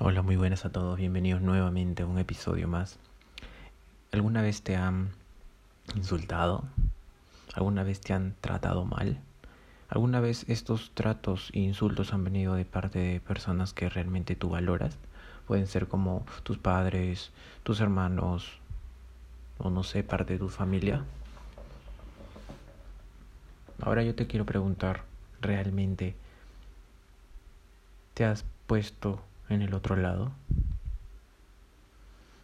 Hola, muy buenas a todos, bienvenidos nuevamente a un episodio más. ¿Alguna vez te han insultado? ¿Alguna vez te han tratado mal? ¿Alguna vez estos tratos e insultos han venido de parte de personas que realmente tú valoras? Pueden ser como tus padres, tus hermanos, o no sé, parte de tu familia. Ahora yo te quiero preguntar, ¿realmente te has puesto en el otro lado.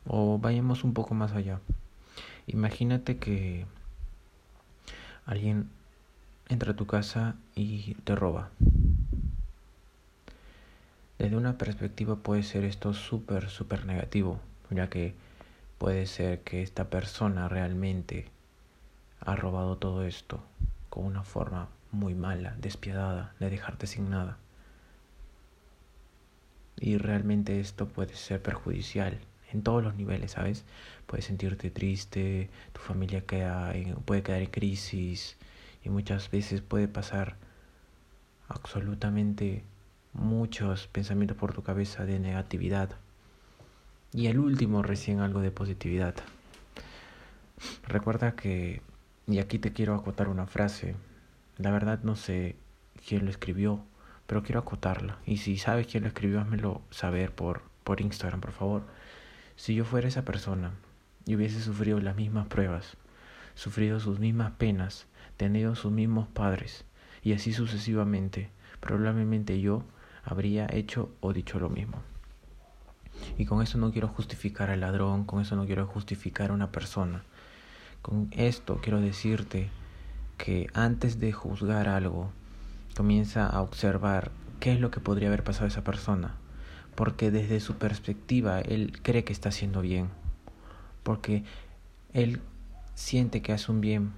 O vayamos un poco más allá. Imagínate que alguien entra a tu casa y te roba. Desde una perspectiva puede ser esto súper, súper negativo, ya que puede ser que esta persona realmente ha robado todo esto con una forma muy mala, despiadada, de dejarte sin nada y realmente esto puede ser perjudicial en todos los niveles, ¿sabes? Puedes sentirte triste, tu familia queda puede quedar en crisis y muchas veces puede pasar absolutamente muchos pensamientos por tu cabeza de negatividad. Y el último recién algo de positividad. Recuerda que, y aquí te quiero acotar una frase, la verdad no sé quién lo escribió, pero quiero acotarla. Y si sabes quién lo escribió, házmelo saber por, por Instagram, por favor. Si yo fuera esa persona y hubiese sufrido las mismas pruebas, sufrido sus mismas penas, tenido sus mismos padres, y así sucesivamente, probablemente yo habría hecho o dicho lo mismo. Y con eso no quiero justificar al ladrón, con eso no quiero justificar a una persona. Con esto quiero decirte que antes de juzgar algo, comienza a observar qué es lo que podría haber pasado a esa persona, porque desde su perspectiva él cree que está haciendo bien, porque él siente que hace un bien,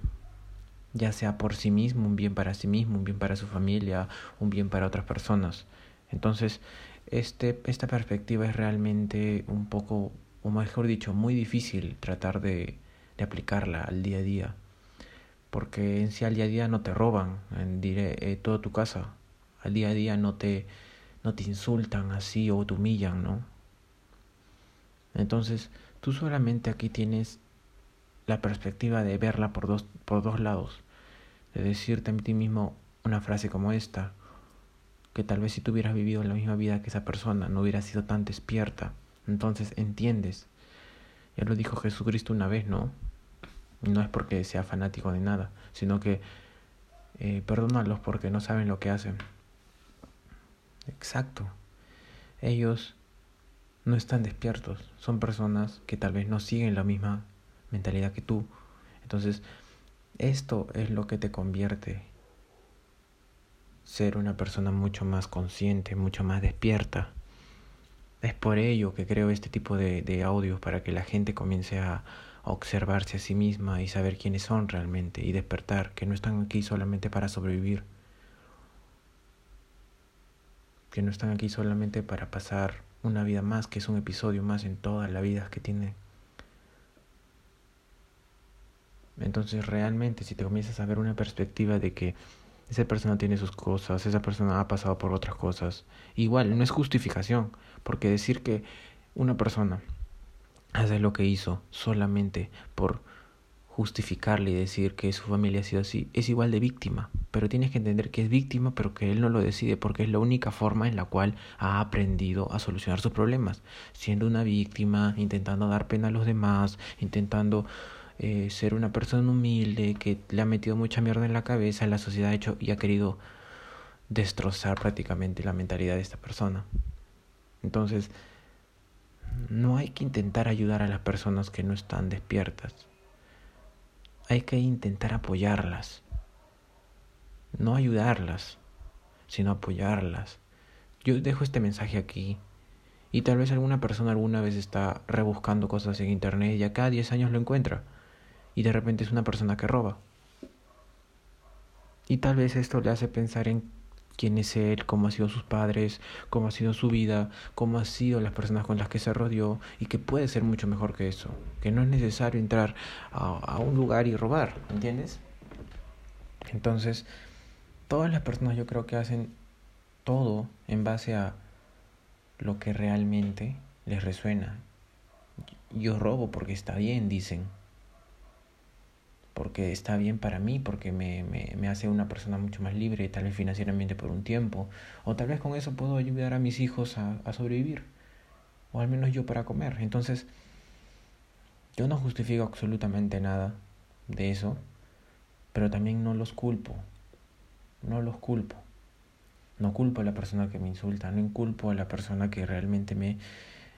ya sea por sí mismo, un bien para sí mismo, un bien para su familia, un bien para otras personas. Entonces, este, esta perspectiva es realmente un poco, o mejor dicho, muy difícil tratar de, de aplicarla al día a día porque en sí al día a día no te roban en eh, toda tu casa, al día a día no te, no te insultan así o te humillan, ¿no? Entonces, tú solamente aquí tienes la perspectiva de verla por dos, por dos lados, de decirte a ti mismo una frase como esta, que tal vez si tú hubieras vivido la misma vida que esa persona, no hubieras sido tan despierta. Entonces entiendes. Ya lo dijo Jesucristo una vez, ¿no? No es porque sea fanático de nada, sino que eh, perdónalos porque no saben lo que hacen. Exacto. Ellos no están despiertos. Son personas que tal vez no siguen la misma mentalidad que tú. Entonces, esto es lo que te convierte ser una persona mucho más consciente, mucho más despierta. Es por ello que creo este tipo de, de audios para que la gente comience a, observarse a sí misma y saber quiénes son realmente y despertar, que no están aquí solamente para sobrevivir, que no están aquí solamente para pasar una vida más, que es un episodio más en todas las vidas que tiene. Entonces realmente si te comienzas a ver una perspectiva de que esa persona tiene sus cosas, esa persona ha pasado por otras cosas, igual no es justificación, porque decir que una persona hace lo que hizo solamente por justificarle y decir que su familia ha sido así, es igual de víctima. Pero tienes que entender que es víctima, pero que él no lo decide, porque es la única forma en la cual ha aprendido a solucionar sus problemas. Siendo una víctima, intentando dar pena a los demás, intentando eh, ser una persona humilde que le ha metido mucha mierda en la cabeza, la sociedad ha hecho y ha querido destrozar prácticamente la mentalidad de esta persona. Entonces, no hay que intentar ayudar a las personas que no están despiertas. Hay que intentar apoyarlas. No ayudarlas, sino apoyarlas. Yo dejo este mensaje aquí. Y tal vez alguna persona alguna vez está rebuscando cosas en internet y a cada 10 años lo encuentra. Y de repente es una persona que roba. Y tal vez esto le hace pensar en quién es él, cómo ha sido sus padres, cómo ha sido su vida, cómo han sido las personas con las que se rodeó y que puede ser mucho mejor que eso, que no es necesario entrar a, a un lugar y robar, ¿entiendes? Entonces, todas las personas yo creo que hacen todo en base a lo que realmente les resuena. Yo robo porque está bien, dicen. Porque está bien para mí, porque me, me, me hace una persona mucho más libre, tal vez financieramente por un tiempo. O tal vez con eso puedo ayudar a mis hijos a, a sobrevivir. O al menos yo para comer. Entonces, yo no justifico absolutamente nada de eso, pero también no los culpo. No los culpo. No culpo a la persona que me insulta, no culpo a la persona que realmente me,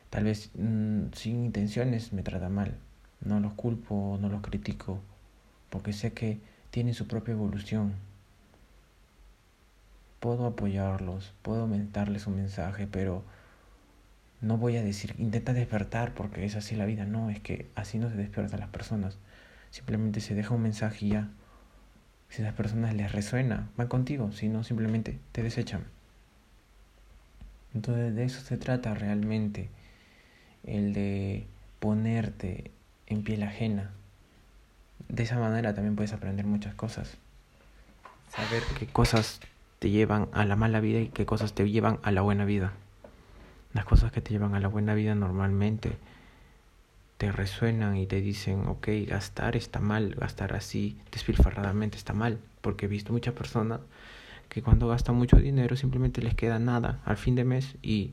tal vez mm, sin intenciones, me trata mal. No los culpo, no los critico, porque sé que tienen su propia evolución. Puedo apoyarlos, puedo darles un mensaje, pero no voy a decir, intenta despertar porque es así la vida. No, es que así no se despiertan las personas. Simplemente se deja un mensaje y ya. Si las personas les resuena, van contigo. Si no, simplemente te desechan. Entonces de eso se trata realmente. El de ponerte en piel ajena. De esa manera también puedes aprender muchas cosas. Saber qué cosas te llevan a la mala vida y qué cosas te llevan a la buena vida. Las cosas que te llevan a la buena vida normalmente te resuenan y te dicen, ok, gastar está mal, gastar así despilfarradamente está mal, porque he visto muchas personas que cuando gastan mucho dinero simplemente les queda nada al fin de mes y,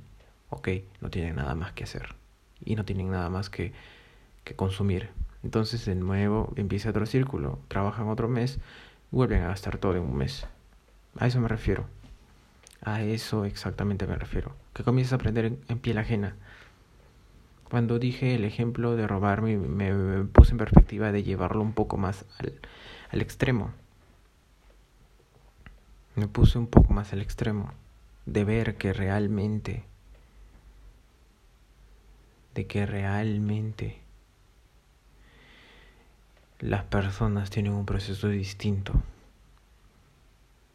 ok, no tienen nada más que hacer y no tienen nada más que, que consumir. Entonces de nuevo empieza otro círculo, trabajan otro mes, vuelven a gastar todo en un mes. A eso me refiero. A eso exactamente me refiero. Que comienzas a aprender en, piel ajena. Cuando dije el ejemplo de robarme, me, puse en perspectiva de llevarlo un poco más al, al extremo. Me puse un poco más al extremo. De ver que realmente, de que realmente las personas tienen un proceso distinto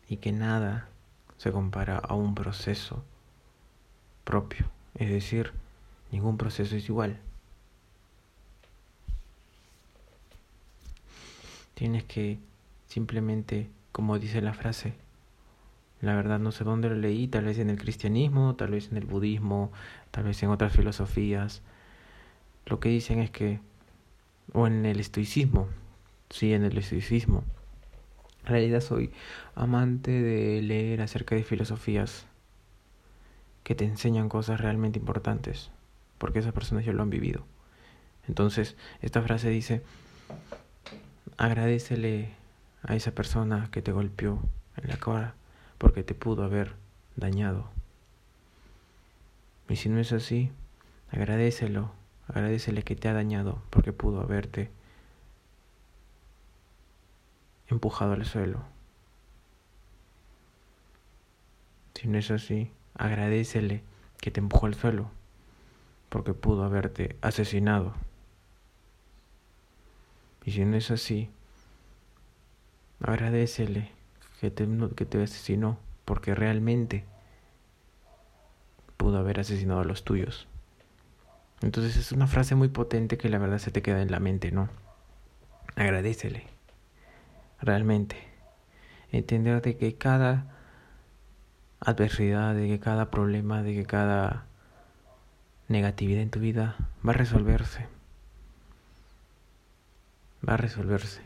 y que nada se compara a un proceso propio. Es decir, ningún proceso es igual. Tienes que simplemente, como dice la frase, la verdad no sé dónde lo leí, tal vez en el cristianismo, tal vez en el budismo, tal vez en otras filosofías. Lo que dicen es que, o en el estoicismo, sí, en el estoicismo, en realidad soy amante de leer acerca de filosofías que te enseñan cosas realmente importantes, porque esas personas ya lo han vivido. Entonces, esta frase dice, agradecele a esa persona que te golpeó en la cara porque te pudo haber dañado. Y si no es así, agradecelo, agradecele que te ha dañado porque pudo haberte empujado al suelo. Si no es así, agradecele que te empujó al suelo, porque pudo haberte asesinado. Y si no es así, agradecele que te, que te asesinó, porque realmente pudo haber asesinado a los tuyos. Entonces es una frase muy potente que la verdad se te queda en la mente, ¿no? Agradecele realmente. Entender de que cada adversidad, de que cada problema, de que cada negatividad en tu vida va a resolverse. Va a resolverse.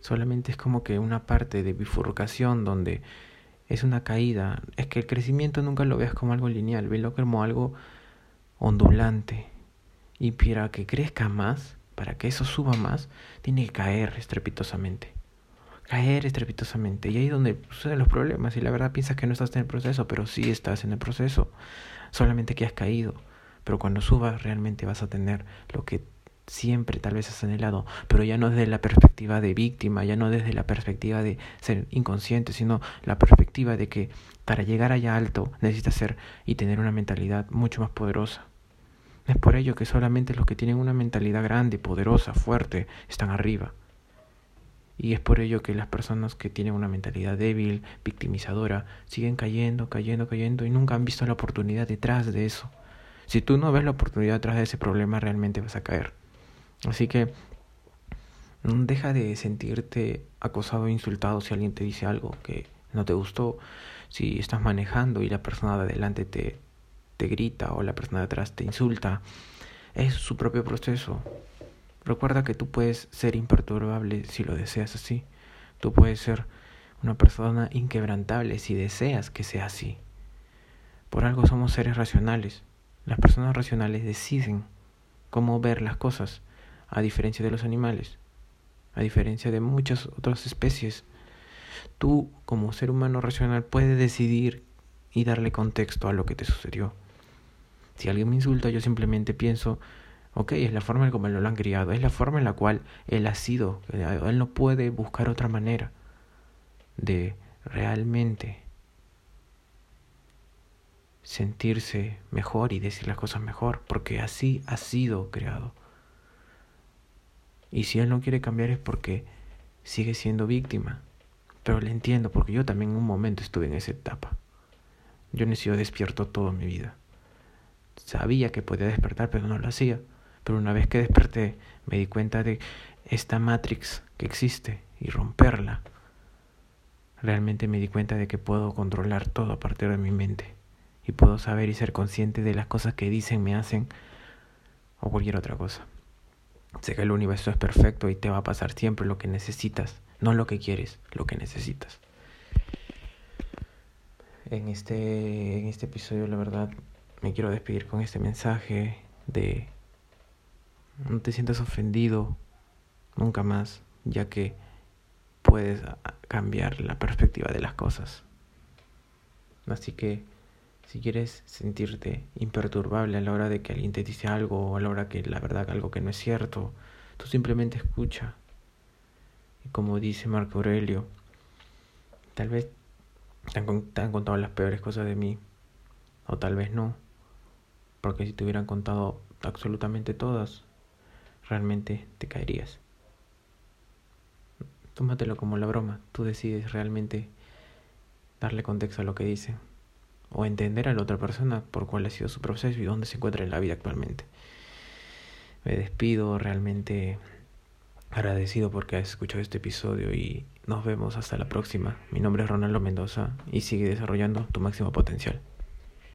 Solamente es como que una parte de bifurcación donde es una caída. Es que el crecimiento nunca lo veas como algo lineal, velo como algo ondulante. Y para que crezca más, para que eso suba más, tiene que caer estrepitosamente caer estrepitosamente. Y ahí es donde suceden los problemas. Y la verdad piensas que no estás en el proceso, pero sí estás en el proceso. Solamente que has caído. Pero cuando subas realmente vas a tener lo que siempre tal vez has anhelado, pero ya no desde la perspectiva de víctima, ya no desde la perspectiva de ser inconsciente, sino la perspectiva de que para llegar allá alto necesitas ser y tener una mentalidad mucho más poderosa. Es por ello que solamente los que tienen una mentalidad grande, poderosa, fuerte, están arriba. Y es por ello que las personas que tienen una mentalidad débil, victimizadora, siguen cayendo, cayendo, cayendo y nunca han visto la oportunidad detrás de eso. Si tú no ves la oportunidad detrás de ese problema, realmente vas a caer. Así que deja de sentirte acosado o insultado si alguien te dice algo que no te gustó. Si estás manejando y la persona de adelante te, te grita o la persona de atrás te insulta, es su propio proceso. Recuerda que tú puedes ser imperturbable si lo deseas así. Tú puedes ser una persona inquebrantable si deseas que sea así. Por algo somos seres racionales. Las personas racionales deciden cómo ver las cosas, a diferencia de los animales, a diferencia de muchas otras especies. Tú, como ser humano racional, puedes decidir y darle contexto a lo que te sucedió. Si alguien me insulta, yo simplemente pienso, ok, es la forma en cómo lo han criado, es la forma en la cual él ha sido, él no puede buscar otra manera de realmente sentirse mejor y decir las cosas mejor, porque así ha sido creado. Y si él no quiere cambiar es porque sigue siendo víctima. Pero le entiendo, porque yo también en un momento estuve en esa etapa. Yo no he sido despierto toda mi vida. Sabía que podía despertar, pero no lo hacía. Pero una vez que desperté, me di cuenta de esta matrix que existe y romperla. Realmente me di cuenta de que puedo controlar todo a partir de mi mente. Y puedo saber y ser consciente de las cosas que dicen, me hacen o cualquier otra cosa. Sé que el universo es perfecto y te va a pasar siempre lo que necesitas, no lo que quieres, lo que necesitas. En este, en este episodio, la verdad, me quiero despedir con este mensaje de no te sientas ofendido nunca más, ya que puedes cambiar la perspectiva de las cosas. Así que si quieres sentirte imperturbable a la hora de que alguien te dice algo o a la hora que la verdad algo que no es cierto, tú simplemente escucha. Y como dice Marco Aurelio, tal vez te han, te han contado las peores cosas de mí, o tal vez no, porque si te hubieran contado absolutamente todas, realmente te caerías. Tómatelo como la broma, tú decides realmente darle contexto a lo que dice o entender a la otra persona por cuál ha sido su proceso y dónde se encuentra en la vida actualmente. Me despido realmente agradecido porque has escuchado este episodio y nos vemos hasta la próxima. Mi nombre es Ronaldo Mendoza y sigue desarrollando tu máximo potencial.